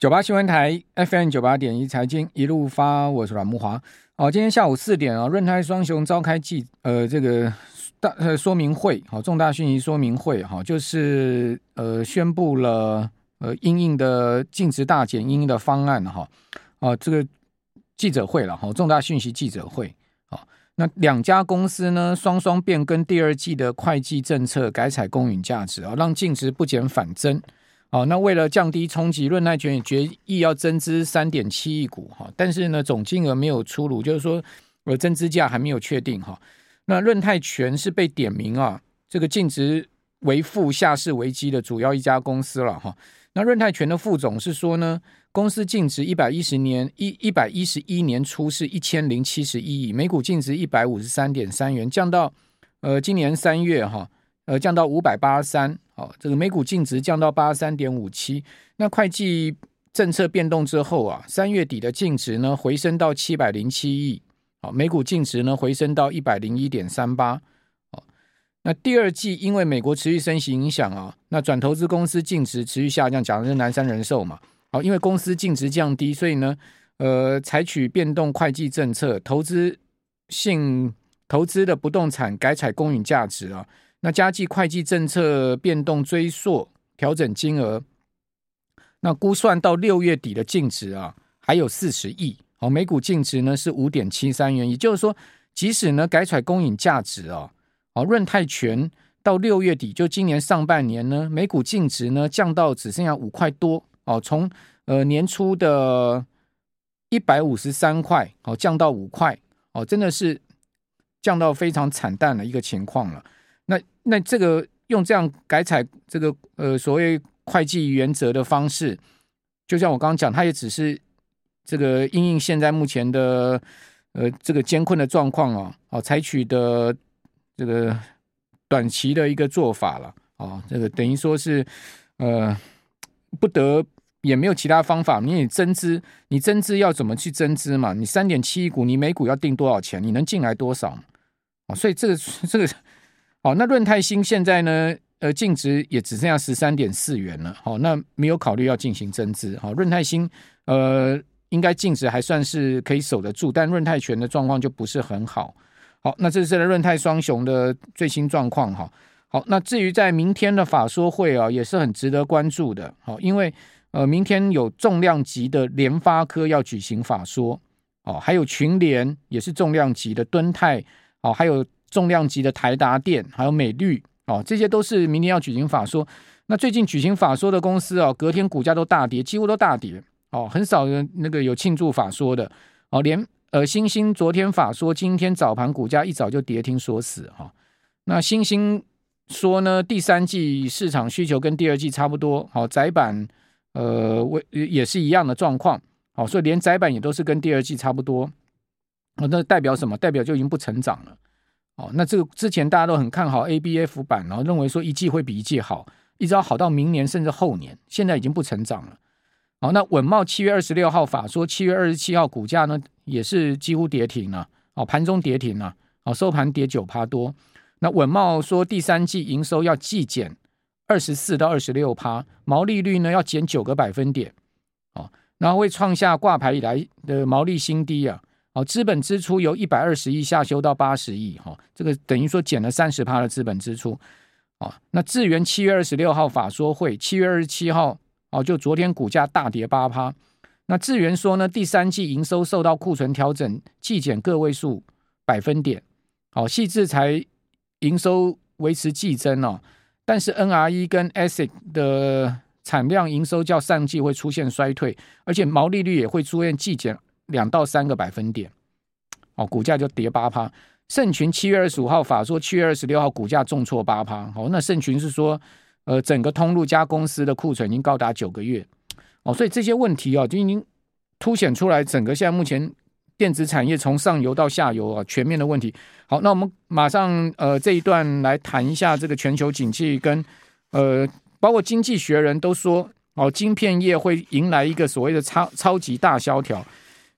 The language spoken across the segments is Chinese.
九八新闻台 FM 九八点一财经一路发，我是阮慕华。好，今天下午四点啊，润泰双雄召开记呃这个大呃说明会，好，重大讯息说明会哈，就是呃宣布了呃因应的净值大减因应的方案哈，啊这个记者会了哈，重大讯息记者会啊，那两家公司呢双双变更第二季的会计政策，改采公允价值啊，让净值不减反增。好，那为了降低冲击，润泰全也决议要增资三点七亿股哈，但是呢，总金额没有出炉，就是说呃增资价还没有确定哈。那润泰全是被点名啊，这个净值为负下市危机的主要一家公司了哈。那润泰全的副总是说呢，公司净值一百一十年一一百一十一年初是一千零七十一亿，每股净值一百五十三点三元，降到呃今年三月哈。呃，降到五百八十三，好，这个每股净值降到八十三点五七。那会计政策变动之后啊，三月底的净值呢回升到七百零七亿，好，每股净值呢回升到一百零一点三八。好，那第二季因为美国持续升息影响啊，那转投资公司净值持续下降，讲的是南山人寿嘛。好，因为公司净值降低，所以呢，呃，采取变动会计政策，投资性投资的不动产改采公允价值啊。那加计会计政策变动追溯调整金额，那估算到六月底的净值啊，还有四十亿，哦，每股净值呢是五点七三元，也就是说，即使呢改采公允价值啊，哦，润泰全到六月底就今年上半年呢，每股净值呢降到只剩下五块多，哦，从呃年初的一百五十三块，哦降到五块，哦，真的是降到非常惨淡的一个情况了。那这个用这样改采这个呃所谓会计原则的方式，就像我刚刚讲，它也只是这个因应现在目前的呃这个艰困的状况啊，哦采取的这个短期的一个做法了哦，这个等于说是呃不得也没有其他方法，你增资，你增资要怎么去增资嘛？你三点七亿股，你每股要定多少钱？你能进来多少？哦，所以这个 这个。好，那润泰新现在呢？呃，净值也只剩下十三点四元了。好，那没有考虑要进行增资。好，润泰新呃，应该净值还算是可以守得住，但润泰全的状况就不是很好。好，那这是润泰双雄的最新状况。哈，好，那至于在明天的法说会啊，也是很值得关注的。好，因为呃，明天有重量级的联发科要举行法说。哦，还有群联也是重量级的敦泰。哦，还有。重量级的台达电，还有美绿哦，这些都是明天要举行法说。那最近举行法说的公司哦，隔天股价都大跌，几乎都大跌哦，很少人那个有庆祝法说的哦。连呃，星星昨天法说，今天早盘股价一早就跌停锁死哈、哦。那星星说呢，第三季市场需求跟第二季差不多，好、哦，载板呃，为也是一样的状况，好、哦，所以连窄板也都是跟第二季差不多。那代表什么？代表就已经不成长了。哦，那这个之前大家都很看好 ABF 板，然后认为说一季会比一季好，一直要好到明年甚至后年，现在已经不成长了。好，那稳茂七月二十六号法说，七月二十七号股价呢也是几乎跌停了，哦，盘中跌停了，哦，收盘跌九趴多。那稳茂说第三季营收要季减二十四到二十六趴，毛利率呢要减九个百分点，哦，然后会创下挂牌以来的毛利新低啊。哦，资本支出由一百二十亿下修到八十亿，哈，这个等于说减了三十趴的资本支出。哦，那智原七月二十六号法说会，七月二十七号，哦，就昨天股价大跌八趴。那智原说呢，第三季营收受到库存调整，季减个位数百分点。好，矽智财营收维持季增哦，但是 NRE 跟 ASIC 的产量营收较上季会出现衰退，而且毛利率也会出现季减。两到三个百分点，哦，股价就跌八趴。盛群七月二十五号法说，七月二十六号股价重挫八趴。哦，那盛群是说，呃，整个通路加公司的库存已经高达九个月。哦，所以这些问题啊，就已经凸显出来，整个现在目前电子产业从上游到下游啊，全面的问题。好，那我们马上呃这一段来谈一下这个全球景气跟呃，包括经济学人都说，哦，晶片业会迎来一个所谓的超超级大萧条。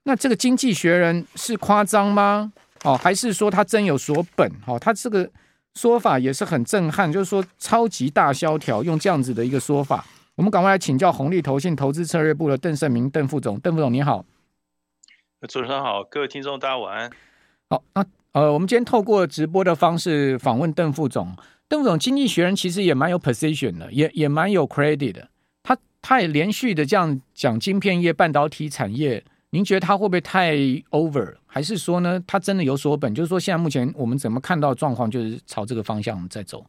那这个经济学人是夸张吗？哦，还是说他真有所本？哦，他这个说法也是很震撼，就是说超级大萧条，用这样子的一个说法，我们赶快来请教红利投信投资策略部的邓胜明邓副总，邓副总你好。主持人好，各位听众大家晚安。好，那呃，我们今天透过直播的方式访问邓副总。邓副总，经济学人其实也蛮有 position 的，也也蛮有 credit 的。他他也连续的这样讲晶片业、半导体产业，您觉得他会不会太 over？还是说呢，他真的有所本？就是说，现在目前我们怎么看到状况，就是朝这个方向在走。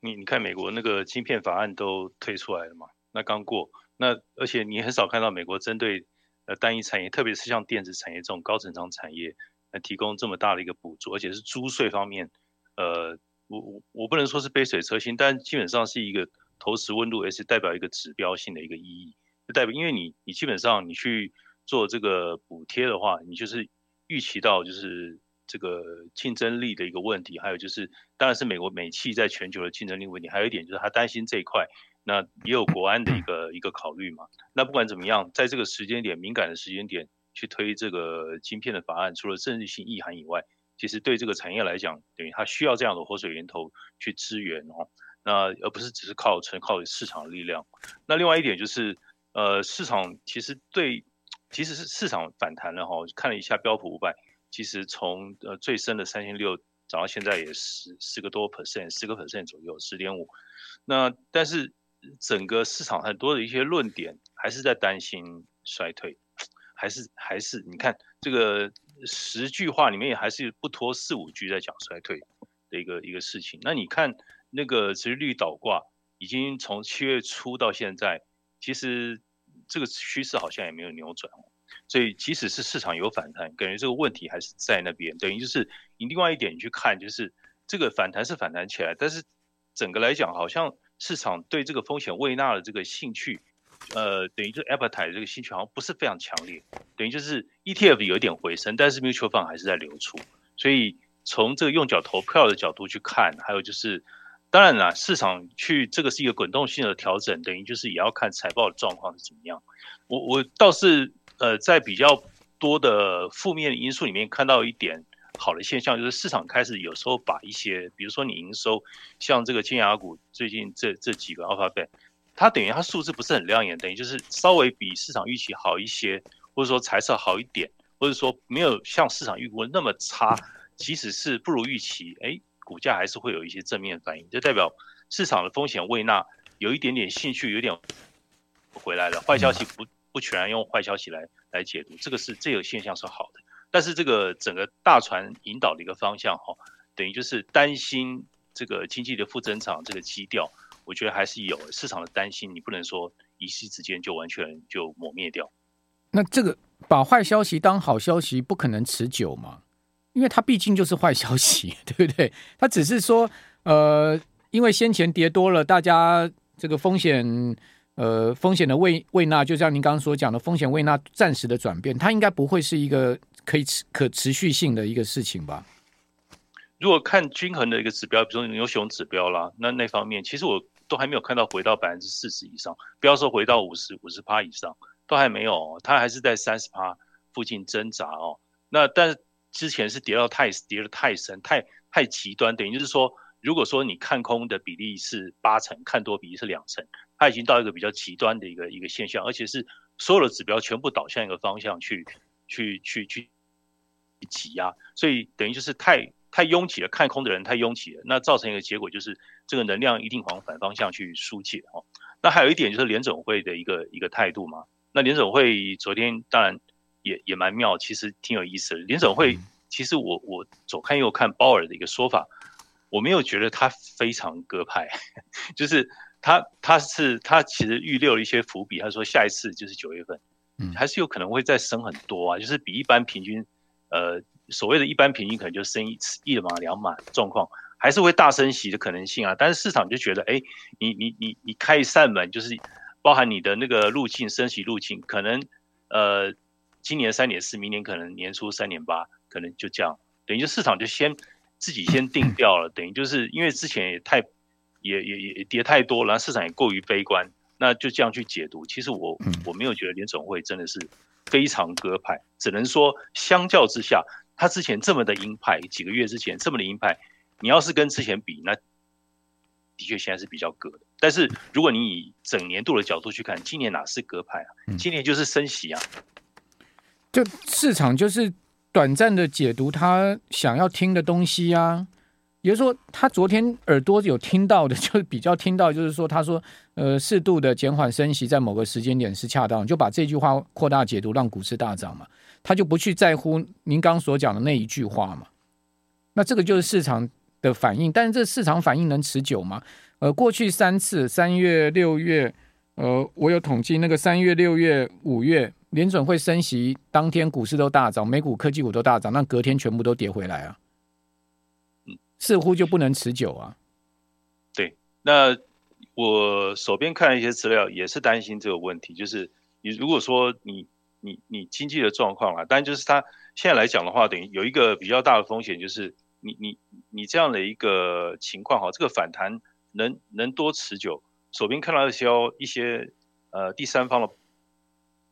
你你看，美国那个晶片法案都推出来了嘛？那刚过，那而且你很少看到美国针对。呃，单一产业，特别是像电子产业这种高成长产业，来提供这么大的一个补助，而且是租税方面，呃，我我我不能说是杯水车薪，但基本上是一个投石温度，也是代表一个指标性的一个意义，就代表因为你你基本上你去做这个补贴的话，你就是预期到就是这个竞争力的一个问题，还有就是当然是美国美企在全球的竞争力问题，还有一点就是他担心这一块。那也有国安的一个一个考虑嘛。那不管怎么样，在这个时间点敏感的时间点去推这个晶片的法案，除了政治性意涵以外，其实对这个产业来讲，等于它需要这样的活水源头去支援哦。那而不是只是靠纯靠市场的力量。那另外一点就是，呃，市场其实对，其实是市场反弹了哈。看了一下标普五百，其实从呃最深的三千六涨到现在也十十个多 percent，十个 percent 左右，十点五。那但是。整个市场很多的一些论点还是在担心衰退，还是还是你看这个十句话里面也还是不脱四五句在讲衰退的一个一个事情。那你看那个殖利率倒挂已经从七月初到现在，其实这个趋势好像也没有扭转。所以即使是市场有反弹，感觉这个问题还是在那边。等于就是你另外一点你去看，就是这个反弹是反弹起来，但是整个来讲好像。市场对这个风险未纳的这个兴趣，呃，等于就 appetite 这个兴趣好像不是非常强烈，等于就是 ETF 有一点回升，但是 mutual fund 还是在流出。所以从这个用脚投票的角度去看，还有就是，当然啦，市场去这个是一个滚动性的调整，等于就是也要看财报的状况是怎么样。我我倒是呃在比较多的负面的因素里面看到一点。好的现象就是市场开始有时候把一些，比如说你营收，像这个金牙股最近这这几个 Alphabet，它等于它数字不是很亮眼，等于就是稍微比市场预期好一些，或者说财测好一点，或者说没有像市场预估那么差，即使是不如预期，哎，股价还是会有一些正面反应，就代表市场的风险未纳有一点点兴趣，有点回来了。坏消息不不全用坏消息来来解读，这个是这个现象是好的。但是这个整个大船引导的一个方向哈，等于就是担心这个经济的负增长这个基调，我觉得还是有市场的担心，你不能说一夕之间就完全就抹灭掉。那这个把坏消息当好消息，不可能持久嘛？因为它毕竟就是坏消息，对不对？它只是说，呃，因为先前跌多了，大家这个风险。呃，风险的位位纳，就像您刚刚所讲的，风险位纳暂时的转变，它应该不会是一个可以持可持续性的一个事情吧？如果看均衡的一个指标，比如说牛熊指标啦，那那方面其实我都还没有看到回到百分之四十以上，不要说回到五十五十趴以上，都还没有，它还是在三十趴附近挣扎哦。那但是之前是跌到太跌得太深，太太极端，等于就是说，如果说你看空的比例是八成，看多比例是两成。它已经到一个比较极端的一个一个现象，而且是所有的指标全部导向一个方向去去去去挤压，所以等于就是太太拥挤了，看空的人太拥挤了，那造成一个结果就是这个能量一定往反方向去疏解哦。那还有一点就是联总会的一个一个态度嘛。那联总会昨天当然也也蛮妙，其实挺有意思的。联总会其实我我左看右看鲍尔的一个说法，我没有觉得他非常鸽派，就是。他他是他其实预留了一些伏笔，他说下一次就是九月份，嗯，还是有可能会再升很多啊，就是比一般平均，呃，所谓的一般平均可能就升一次一码两码状况，还是会大升息的可能性啊。但是市场就觉得，哎，你你你你开一扇门，就是包含你的那个路径升息路径，可能呃今年三点四，明年可能年初三点八，可能就这样，等于就市场就先自己先定掉了，等于就是因为之前也太。也也也跌太多了，然后市场也过于悲观，那就这样去解读。其实我我没有觉得联总会真的是非常鸽派，只能说相较之下，他之前这么的鹰派，几个月之前这么的鹰派，你要是跟之前比，那的确现在是比较鸽的。但是如果你以整年度的角度去看，今年哪是鸽派啊？今年就是升息啊！就市场就是短暂的解读他想要听的东西啊。比如说，他昨天耳朵有听到的，就是比较听到，就是说，他说，呃，适度的减缓升息，在某个时间点是恰当，就把这句话扩大解读，让股市大涨嘛。他就不去在乎您刚所讲的那一句话嘛。那这个就是市场的反应，但是这市场反应能持久吗？呃，过去三次，三月、六月，呃，我有统计，那个三月、六月、五月，联准会升息当天，股市都大涨，美股科技股都大涨，那隔天全部都跌回来啊。似乎就不能持久啊。对，那我手边看了一些资料，也是担心这个问题。就是你如果说你你你经济的状况啊，当然就是它现在来讲的话，等于有一个比较大的风险，就是你你你这样的一个情况哈，这个反弹能能多持久？手边看到一些一些呃第三方的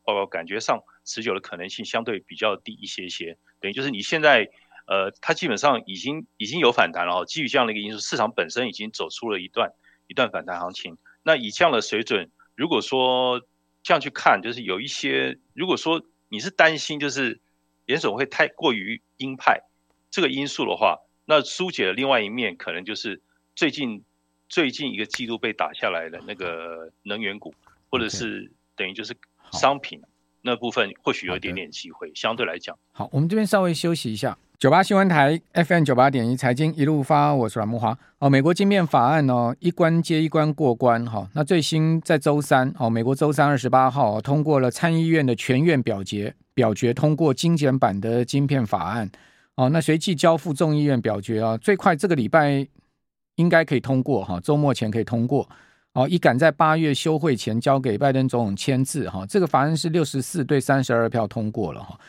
报告，感觉上持久的可能性相对比较低一些些。等于就是你现在。呃，它基本上已经已经有反弹了哦。基于这样的一个因素，市场本身已经走出了一段一段反弹行情。那以这样的水准，如果说这样去看，就是有一些，如果说你是担心就是联准会太过于鹰派这个因素的话，那疏解的另外一面可能就是最近最近一个季度被打下来的那个能源股，或者是等于就是商品那部分，或许有一点点机会，相对来讲。好，我们这边稍微休息一下。九八新闻台 FM 九八点一财经一路发，我是阮木华。哦，美国晶片法案哦，一关接一关过关哈、哦。那最新在周三哦，美国周三二十八号、哦、通过了参议院的全院表决，表决通过精简版的晶片法案。哦，那随即交付众议院表决啊、哦，最快这个礼拜应该可以通过哈，周末前可以通过。哦，一赶在八月休会前交给拜登总统签字哈、哦。这个法案是六十四对三十二票通过了哈、哦。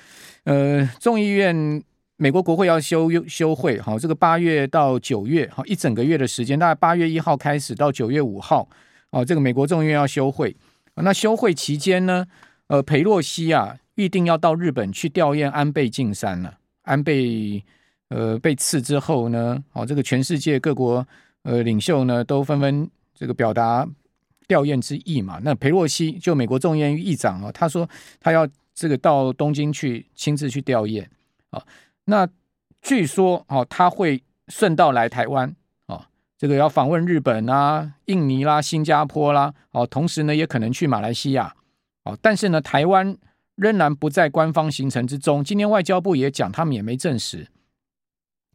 呃，众议院。美国国会要休休会，好，这个八月到九月，好，一整个月的时间，大概八月一号开始到九月五号，哦，这个美国众议院要休会。那休会期间呢，呃，裴洛西啊，预定要到日本去吊唁安倍晋三了。安倍呃被刺之后呢，哦，这个全世界各国呃领袖呢都纷纷这个表达吊唁之意嘛。那裴洛西就美国众议院议长啊，他说他要这个到东京去亲自去吊唁啊。那据说哦，他会顺道来台湾哦，这个要访问日本啊、印尼啦、新加坡啦，哦，同时呢也可能去马来西亚哦，但是呢，台湾仍然不在官方行程之中。今天外交部也讲，他们也没证实。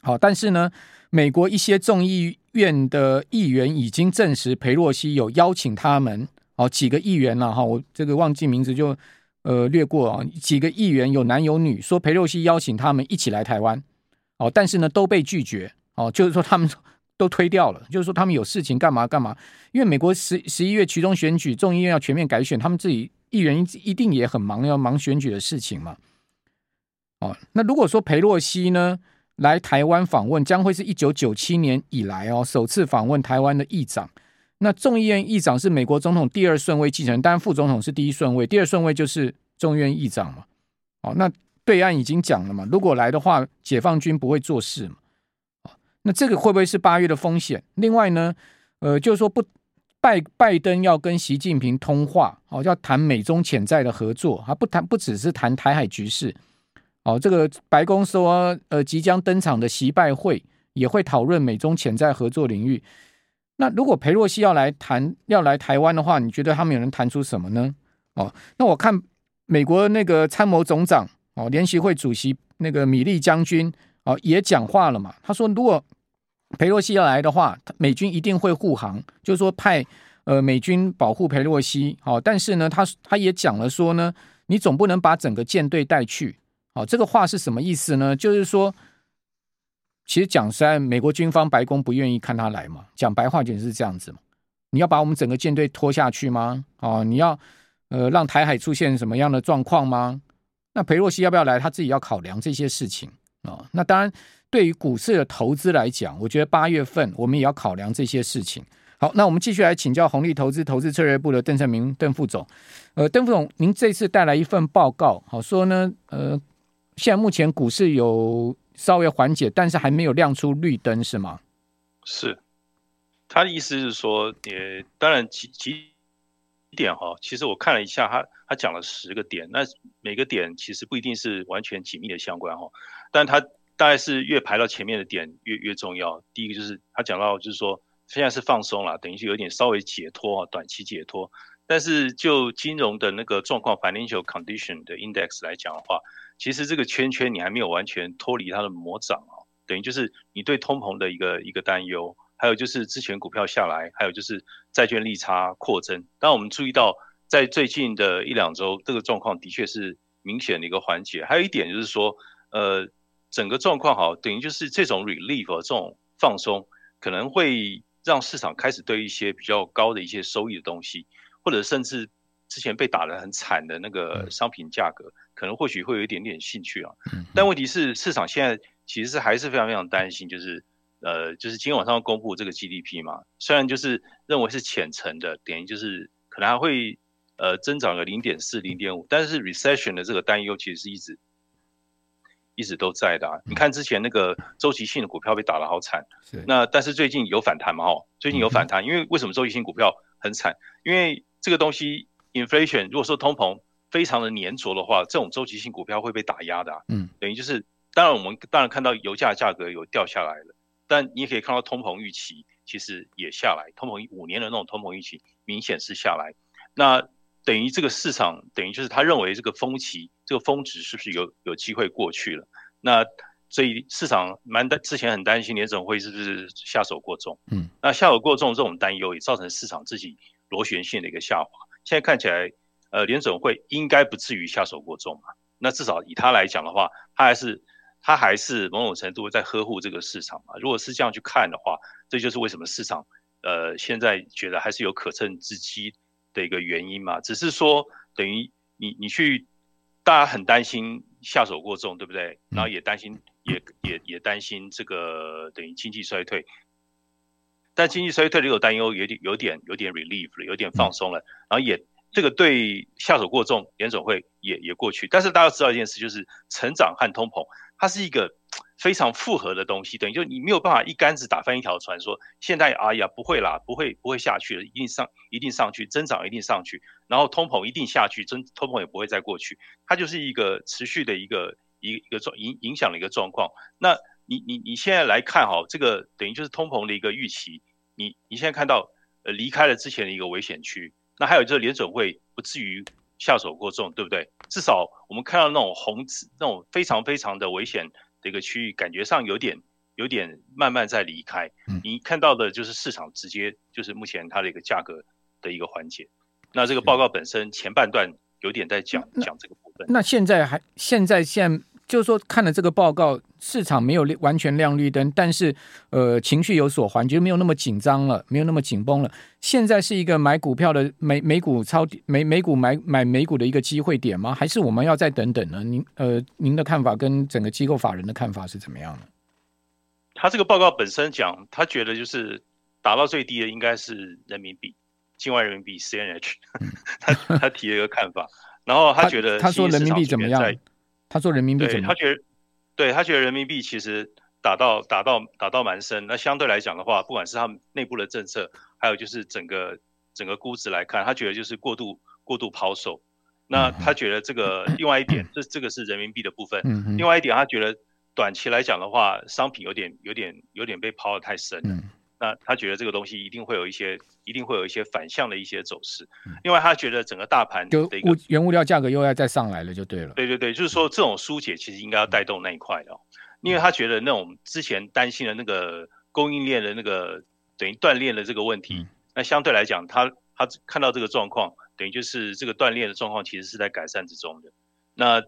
好，但是呢，美国一些众议院的议员已经证实，裴洛西有邀请他们哦，几个议员了哈，我这个忘记名字就。呃，略过啊，几个议员有男有女，说裴洛西邀请他们一起来台湾，哦，但是呢都被拒绝，哦，就是说他们都推掉了，就是说他们有事情干嘛干嘛，因为美国十十一月其中选举，众议院要全面改选，他们自己议员一定也很忙，要忙选举的事情嘛，哦，那如果说裴洛西呢来台湾访问，将会是一九九七年以来哦首次访问台湾的议长。那众议院议长是美国总统第二顺位继承人，当然副总统是第一顺位，第二顺位就是众议院议长嘛。哦，那对岸已经讲了嘛，如果来的话，解放军不会做事嘛。哦，那这个会不会是八月的风险？另外呢，呃，就是说不拜拜登要跟习近平通话，哦，要谈美中潜在的合作，还不谈不只是谈台海局势。哦，这个白宫说，呃，即将登场的习拜会也会讨论美中潜在合作领域。那如果裴洛西要来谈要来台湾的话，你觉得他们有能谈出什么呢？哦，那我看美国那个参谋总长哦，联席会主席那个米利将军哦也讲话了嘛。他说，如果裴洛西要来的话，美军一定会护航，就是说派呃美军保护裴洛西。哦，但是呢，他他也讲了说呢，你总不能把整个舰队带去。哦，这个话是什么意思呢？就是说。其实讲实在，美国军方白宫不愿意看他来嘛。讲白话就是这样子嘛。你要把我们整个舰队拖下去吗？哦，你要呃让台海出现什么样的状况吗？那裴洛西要不要来？他自己要考量这些事情啊、哦。那当然，对于股市的投资来讲，我觉得八月份我们也要考量这些事情。好，那我们继续来请教红利投资投资策略部的邓胜明邓副总。呃，邓副总，您这次带来一份报告，好说呢，呃，现在目前股市有。稍微缓解，但是还没有亮出绿灯，是吗？是。他的意思是说，也当然几几点哈，其实我看了一下，他他讲了十个点，那每个点其实不一定是完全紧密的相关哈，但他大概是越排到前面的点越越重要。第一个就是他讲到就是说，现在是放松了，等于是有点稍微解脱，短期解脱。但是就金融的那个状况 （financial condition） 的 index 来讲的话，其实这个圈圈你还没有完全脱离它的魔掌啊，等于就是你对通膨的一个一个担忧。还有就是之前股票下来，还有就是债券利差扩增。当我们注意到，在最近的一两周，这个状况的确是明显的一个缓解。还有一点就是说，呃，整个状况好，等于就是这种 relief 这种放松，可能会让市场开始对一些比较高的一些收益的东西，或者甚至之前被打得很惨的那个商品价格，可能或许会有一点点兴趣啊。但问题是，市场现在其实是还是非常非常担心，就是。呃，就是今天晚上要公布这个 GDP 嘛，虽然就是认为是浅层的，等于就是可能还会呃增长个零点四、零点五，但是 recession 的这个担忧其实是一直一直都在的啊。你看之前那个周期性的股票被打得好惨，那但是最近有反弹嘛？哦，最近有反弹，因为为什么周期性股票很惨？因为这个东西 inflation 如果说通膨非常的粘着的话，这种周期性股票会被打压的啊。嗯，等于就是当然我们当然看到油价价格有掉下来了。但你也可以看到通膨预期其实也下来，通膨五年的那种通膨预期明显是下来，那等于这个市场等于就是他认为这个峰期这个峰值是不是有有机会过去了？那所以市场蛮担之前很担心联准会是不是下手过重，嗯，那下手过重这种担忧也造成市场自己螺旋性的一个下滑。现在看起来，呃，联总会应该不至于下手过重嘛？那至少以他来讲的话，他还是。他还是某种程度在呵护这个市场嘛？如果是这样去看的话，这就是为什么市场呃现在觉得还是有可乘之机的一个原因嘛。只是说等于你你去，大家很担心下手过重，对不对？然后也担心也也也担心这个等于经济衰退。但经济衰退的这个担忧有点有点有点 relief 了，有点放松了，然后也。这个对下手过重，联总会也也过去。但是大家知道一件事，就是成长和通膨，它是一个非常复合的东西。等于就你没有办法一竿子打翻一条船，说现在哎呀不会啦，不会不会下去了，一定上一定上去，增长一定上去，然后通膨一定下去，增通膨也不会再过去。它就是一个持续的一个一个一个状影影响的一个状况。那你你你现在来看哈，这个等于就是通膨的一个预期。你你现在看到呃离开了之前的一个危险区。那还有就是联准会不至于下手过重，对不对？至少我们看到那种红字，那种非常非常的危险的一个区域，感觉上有点有点慢慢在离开。你看到的就是市场直接就是目前它的一个价格的一个缓解。那这个报告本身前半段有点在讲讲这个部分。那现在还现在现在。就是说，看了这个报告，市场没有完全亮绿灯，但是呃，情绪有所缓解，没有那么紧张了，没有那么紧绷了。现在是一个买股票的美美股抄底美美股买买美股的一个机会点吗？还是我们要再等等呢？您呃，您的看法跟整个机构法人的看法是怎么样的？他这个报告本身讲，他觉得就是打到最低的应该是人民币，境外人民币 CNH，他他提了一个看法，然后他觉得他，他说人民币怎么样？他说人民币，对他觉得，对他觉得人民币其实打到打到打到蛮深。那相对来讲的话，不管是他们内部的政策，还有就是整个整个估值来看，他觉得就是过度过度抛售。那他觉得这个另外一点，这这个是人民币的部分。另外一点，他觉得短期来讲的话，商品有点有点有点被抛得太深了。那他觉得这个东西一定会有一些，一定会有一些反向的一些走势。另外，他觉得整个大盘的一个原物料价格又要再上来了，就对了。对对对，就是说这种疏解其实应该要带动那一块的，因为他觉得那种之前担心的那个供应链的那个等于断裂的这个问题，那相对来讲，他他看到这个状况，等于就是这个断裂的状况其实是在改善之中的。那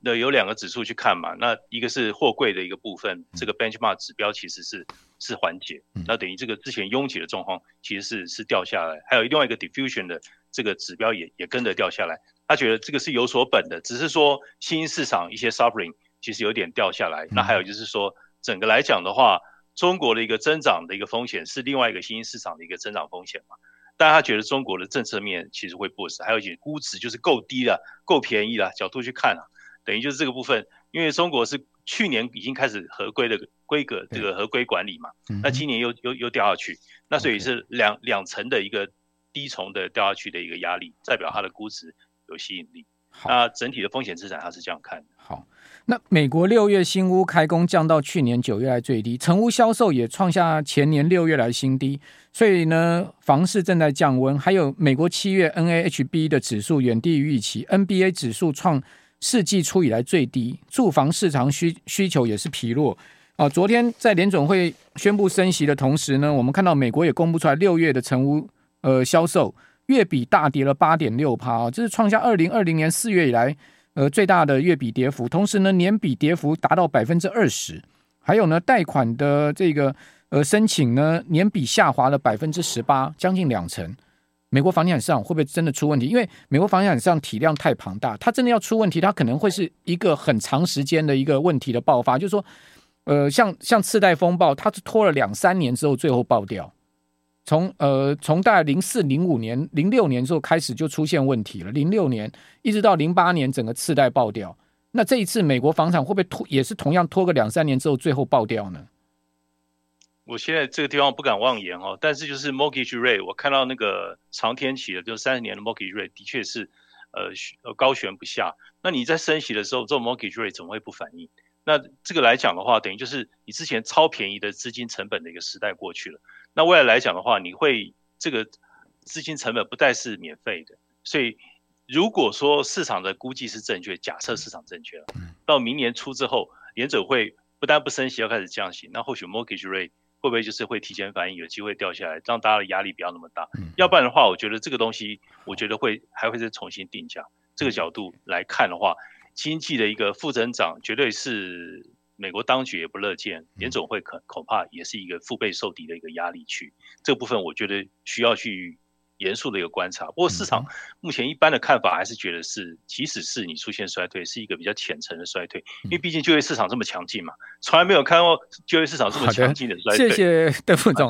那有两个指数去看嘛，那一个是货柜的一个部分，这个 benchmark 指标其实是是缓解，那等于这个之前拥挤的状况其实是是掉下来，还有另外一个 diffusion 的这个指标也也跟着掉下来，他觉得这个是有所本的，只是说新兴市场一些 suffering 其实有点掉下来，那还有就是说整个来讲的话，中国的一个增长的一个风险是另外一个新兴市场的一个增长风险嘛，但他觉得中国的政策面其实会不实，还有一些估值就是够低了，够便宜了角度去看啊。等于就是这个部分，因为中国是去年已经开始合规的规规格这个合规管理嘛，那今年又又又掉下去，那所以是两两层的一个低重的掉下去的一个压力，代表它的估值有吸引力。那整体的风险资产它是这样看的。好，那美国六月新屋开工降到去年九月来最低，成屋销售也创下前年六月来新低，所以呢，房市正在降温。还有美国七月 NAHB 的指数远低于预期，NBA 指数创世纪初以来最低，住房市场需需求也是疲弱。啊，昨天在联总会宣布升息的同时呢，我们看到美国也公布出来六月的成屋呃销售。月比大跌了八点六趴啊，这是创下二零二零年四月以来呃最大的月比跌幅。同时呢，年比跌幅达到百分之二十。还有呢，贷款的这个呃申请呢，年比下滑了百分之十八，将近两成。美国房地产市场会不会真的出问题？因为美国房地产市场体量太庞大，它真的要出问题，它可能会是一个很长时间的一个问题的爆发。就是说，呃，像像次贷风暴，它是拖了两三年之后最后爆掉。从呃，从大概零四、零五年、零六年之后开始就出现问题了。零六年一直到零八年，整个次贷爆掉。那这一次美国房产会不会拖，也是同样拖个两三年之后最后爆掉呢？我现在这个地方不敢妄言哦，但是就是 mortgage rate，我看到那个长天期的，就三十年的 mortgage rate 的确是呃高悬不下。那你在升息的时候，这 mortgage rate 怎么会不反应？那这个来讲的话，等于就是你之前超便宜的资金成本的一个时代过去了。那未来来讲的话，你会这个资金成本不再是免费的，所以如果说市场的估计是正确，假设市场正确了，到明年初之后，联准会不但不升息，要开始降息，那或许 mortgage rate 会不会就是会提前反应，有机会掉下来，让大家的压力不要那么大？要不然的话，我觉得这个东西，我觉得会还会再重新定价。这个角度来看的话，经济的一个负增长绝对是。美国当局也不乐见，联总会恐恐怕也是一个腹背受敌的一个压力区。这部分我觉得需要去严肃的一个观察。不过市场目前一般的看法还是觉得是，即使是你出现衰退，是一个比较浅层的衰退，因为毕竟就业市场这么强劲嘛，从来没有看过就业市场这么强劲的衰退。谢谢邓副总。